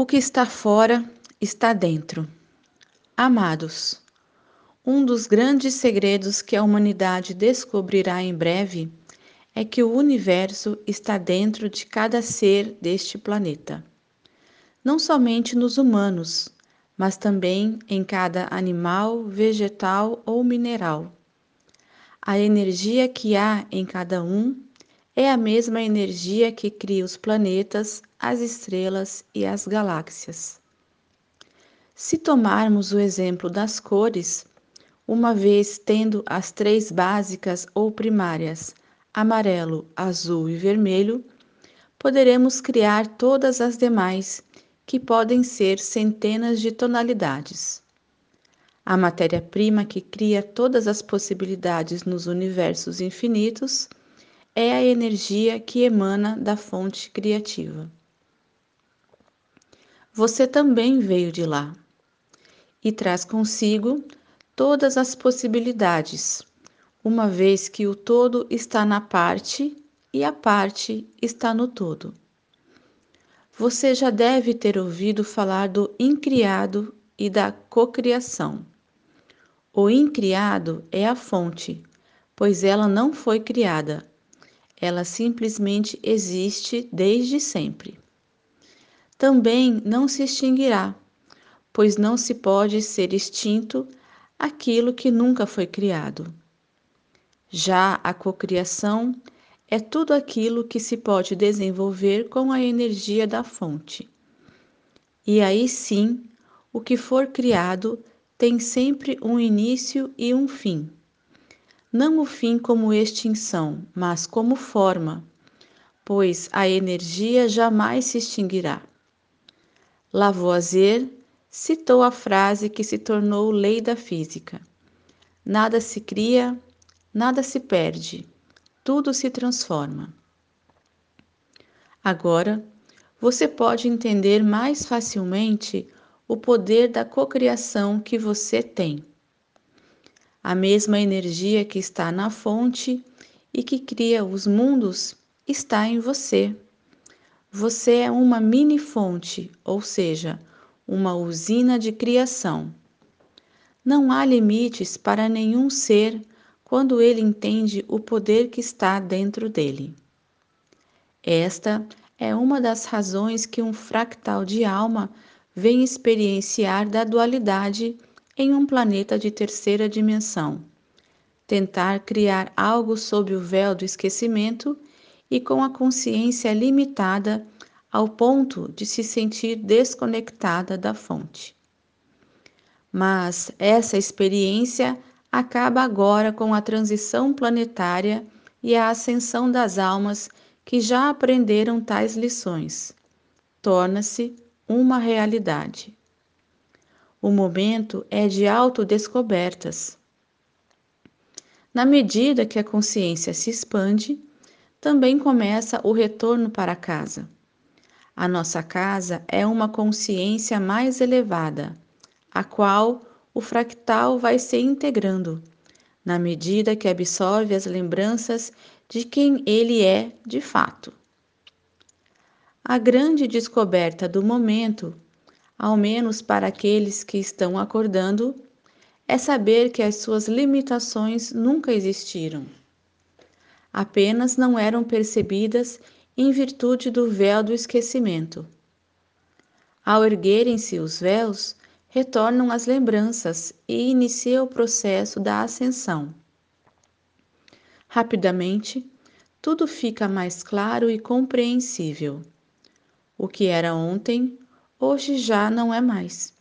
O que está fora está dentro. Amados, um dos grandes segredos que a humanidade descobrirá em breve é que o universo está dentro de cada ser deste planeta. Não somente nos humanos, mas também em cada animal, vegetal ou mineral. A energia que há em cada um é a mesma energia que cria os planetas, as estrelas e as galáxias. Se tomarmos o exemplo das cores, uma vez tendo as três básicas ou primárias, amarelo, azul e vermelho, poderemos criar todas as demais, que podem ser centenas de tonalidades. A matéria-prima que cria todas as possibilidades nos universos infinitos é a energia que emana da fonte criativa. Você também veio de lá e traz consigo todas as possibilidades, uma vez que o todo está na parte e a parte está no todo. Você já deve ter ouvido falar do incriado e da cocriação. O incriado é a fonte, pois ela não foi criada, ela simplesmente existe desde sempre. Também não se extinguirá, pois não se pode ser extinto aquilo que nunca foi criado. Já a cocriação é tudo aquilo que se pode desenvolver com a energia da fonte. E aí sim, o que for criado tem sempre um início e um fim não o fim como extinção, mas como forma, pois a energia jamais se extinguirá. Lavoisier citou a frase que se tornou lei da física: Nada se cria, nada se perde, tudo se transforma. Agora, você pode entender mais facilmente o poder da cocriação que você tem a mesma energia que está na fonte e que cria os mundos está em você. Você é uma mini fonte, ou seja, uma usina de criação. Não há limites para nenhum ser quando ele entende o poder que está dentro dele. Esta é uma das razões que um fractal de alma vem experienciar da dualidade em um planeta de terceira dimensão. Tentar criar algo sob o véu do esquecimento e com a consciência limitada ao ponto de se sentir desconectada da fonte. Mas essa experiência acaba agora com a transição planetária e a ascensão das almas que já aprenderam tais lições. Torna-se uma realidade. O momento é de autodescobertas. Na medida que a consciência se expande, também começa o retorno para casa. A nossa casa é uma consciência mais elevada, a qual o fractal vai se integrando, na medida que absorve as lembranças de quem ele é de fato. A grande descoberta do momento ao menos para aqueles que estão acordando, é saber que as suas limitações nunca existiram. Apenas não eram percebidas em virtude do véu do esquecimento. Ao erguerem-se os véus, retornam as lembranças e inicia o processo da ascensão. Rapidamente, tudo fica mais claro e compreensível. O que era ontem hoje já não é mais,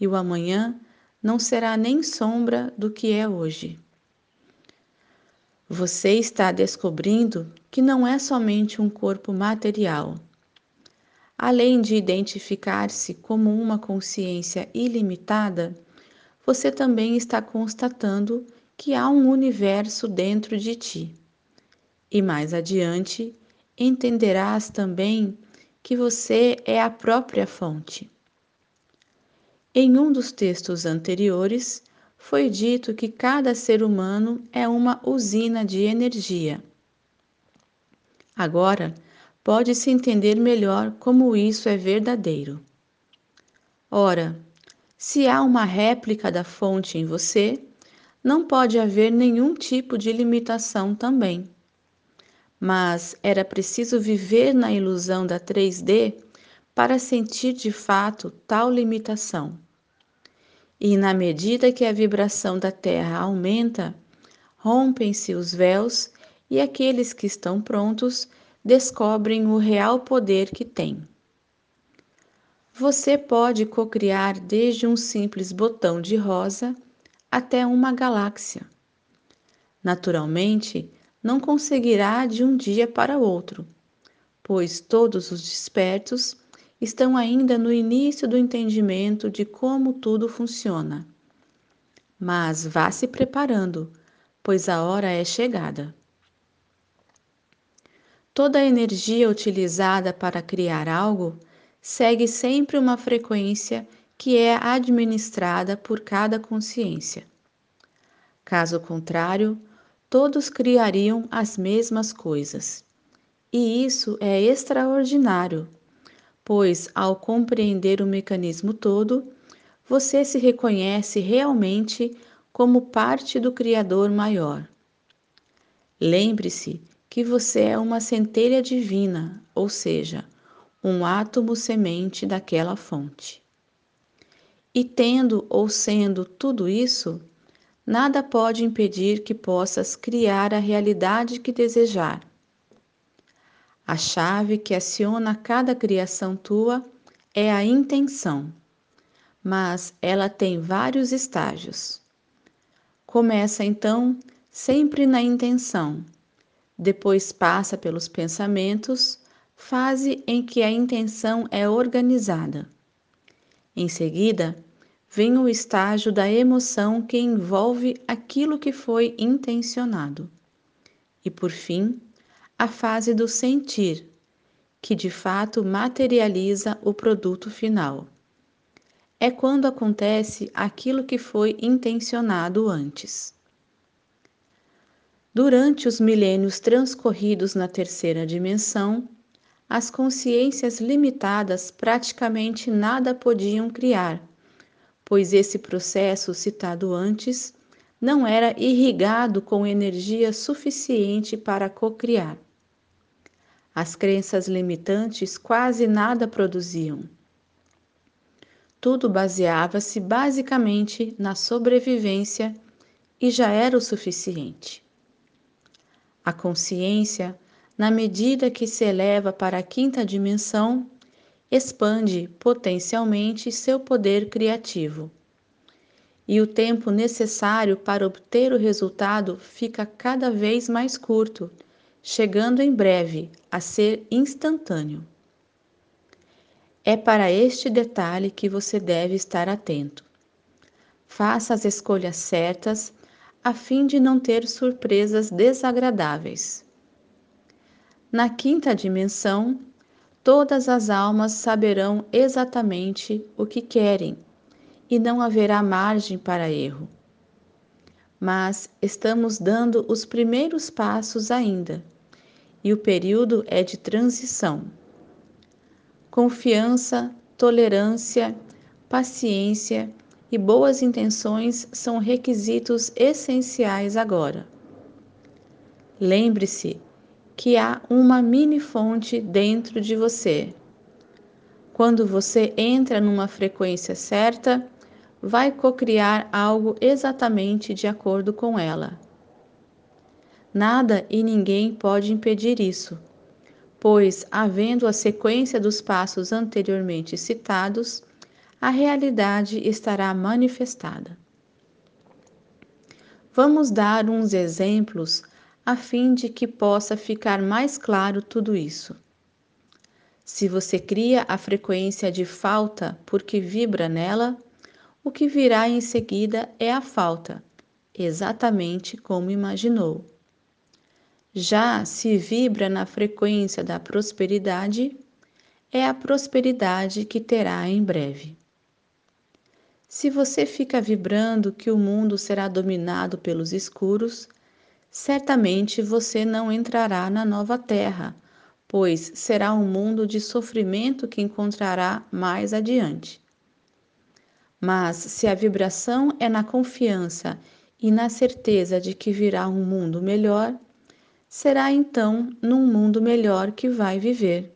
e o amanhã não será nem sombra do que é hoje. Você está descobrindo que não é somente um corpo material. Além de identificar-se como uma consciência ilimitada, você também está constatando que há um universo dentro de ti. E mais adiante, entenderás também que você é a própria fonte. Em um dos textos anteriores, foi dito que cada ser humano é uma usina de energia. Agora, pode-se entender melhor como isso é verdadeiro. Ora, se há uma réplica da fonte em você, não pode haver nenhum tipo de limitação também. Mas era preciso viver na ilusão da 3D para sentir de fato tal limitação. E na medida que a vibração da Terra aumenta, rompem-se os véus e aqueles que estão prontos descobrem o real poder que têm. Você pode cocriar desde um simples botão de rosa até uma galáxia. Naturalmente, não conseguirá de um dia para outro, pois todos os despertos estão ainda no início do entendimento de como tudo funciona. Mas vá se preparando, pois a hora é chegada. Toda a energia utilizada para criar algo segue sempre uma frequência que é administrada por cada consciência. Caso contrário, todos criariam as mesmas coisas. E isso é extraordinário, pois, ao compreender o mecanismo todo, você se reconhece realmente como parte do Criador maior. Lembre-se que você é uma centelha divina, ou seja, um átomo semente daquela fonte. E tendo ou sendo tudo isso, nada pode impedir que possas criar a realidade que desejar. A chave que aciona cada criação tua é a intenção, mas ela tem vários estágios. Começa então sempre na intenção, depois passa pelos pensamentos fase em que a intenção é organizada. Em seguida, vem o estágio da emoção que envolve aquilo que foi intencionado. E por fim, a fase do sentir, que de fato materializa o produto final. É quando acontece aquilo que foi intencionado antes. Durante os milênios transcorridos na terceira dimensão, as consciências limitadas praticamente nada podiam criar, pois esse processo citado antes não era irrigado com energia suficiente para cocriar. As crenças limitantes quase nada produziam. Tudo baseava-se basicamente na sobrevivência e já era o suficiente. A consciência na medida que se eleva para a quinta dimensão, expande potencialmente seu poder criativo. E o tempo necessário para obter o resultado fica cada vez mais curto, chegando em breve a ser instantâneo. É para este detalhe que você deve estar atento. Faça as escolhas certas a fim de não ter surpresas desagradáveis. Na quinta dimensão, todas as almas saberão exatamente o que querem e não haverá margem para erro. Mas estamos dando os primeiros passos ainda, e o período é de transição. Confiança, tolerância, paciência e boas intenções são requisitos essenciais agora. Lembre-se que há uma mini fonte dentro de você. Quando você entra numa frequência certa, vai cocriar algo exatamente de acordo com ela. Nada e ninguém pode impedir isso, pois, havendo a sequência dos passos anteriormente citados, a realidade estará manifestada. Vamos dar uns exemplos a fim de que possa ficar mais claro tudo isso. Se você cria a frequência de falta porque vibra nela, o que virá em seguida é a falta, exatamente como imaginou. Já se vibra na frequência da prosperidade, é a prosperidade que terá em breve. Se você fica vibrando que o mundo será dominado pelos escuros, certamente você não entrará na nova terra, pois será um mundo de sofrimento que encontrará mais adiante. Mas se a vibração é na confiança e na certeza de que virá um mundo melhor, será então num mundo melhor que vai viver.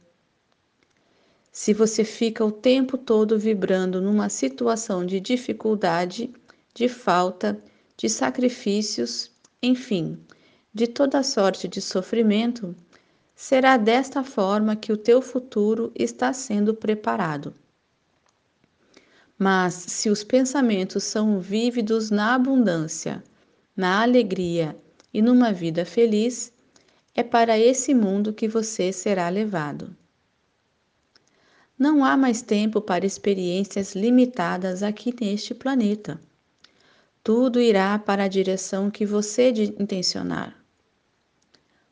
Se você fica o tempo todo vibrando numa situação de dificuldade, de falta, de sacrifícios, enfim, de toda sorte de sofrimento, será desta forma que o teu futuro está sendo preparado. Mas se os pensamentos são vívidos na abundância, na alegria e numa vida feliz, é para esse mundo que você será levado. Não há mais tempo para experiências limitadas aqui neste planeta. Tudo irá para a direção que você intencionar.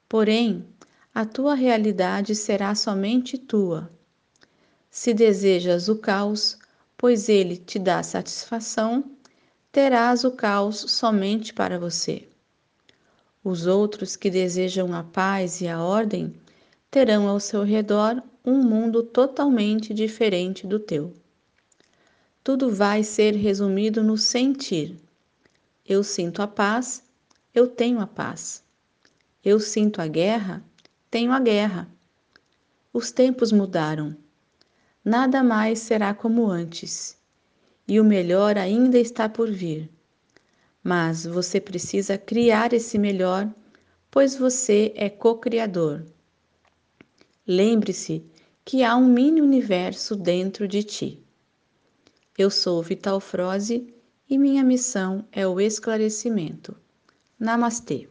Porém, a tua realidade será somente tua. Se desejas o caos, pois ele te dá satisfação, terás o caos somente para você. Os outros que desejam a paz e a ordem terão ao seu redor um mundo totalmente diferente do teu. Tudo vai ser resumido no sentir. Eu sinto a paz, eu tenho a paz. Eu sinto a guerra, tenho a guerra. Os tempos mudaram nada mais será como antes, e o melhor ainda está por vir. Mas você precisa criar esse melhor, pois você é co-criador. Lembre-se que há um mini universo dentro de ti. Eu sou Vital Froze e minha missão é o esclarecimento. Namastê.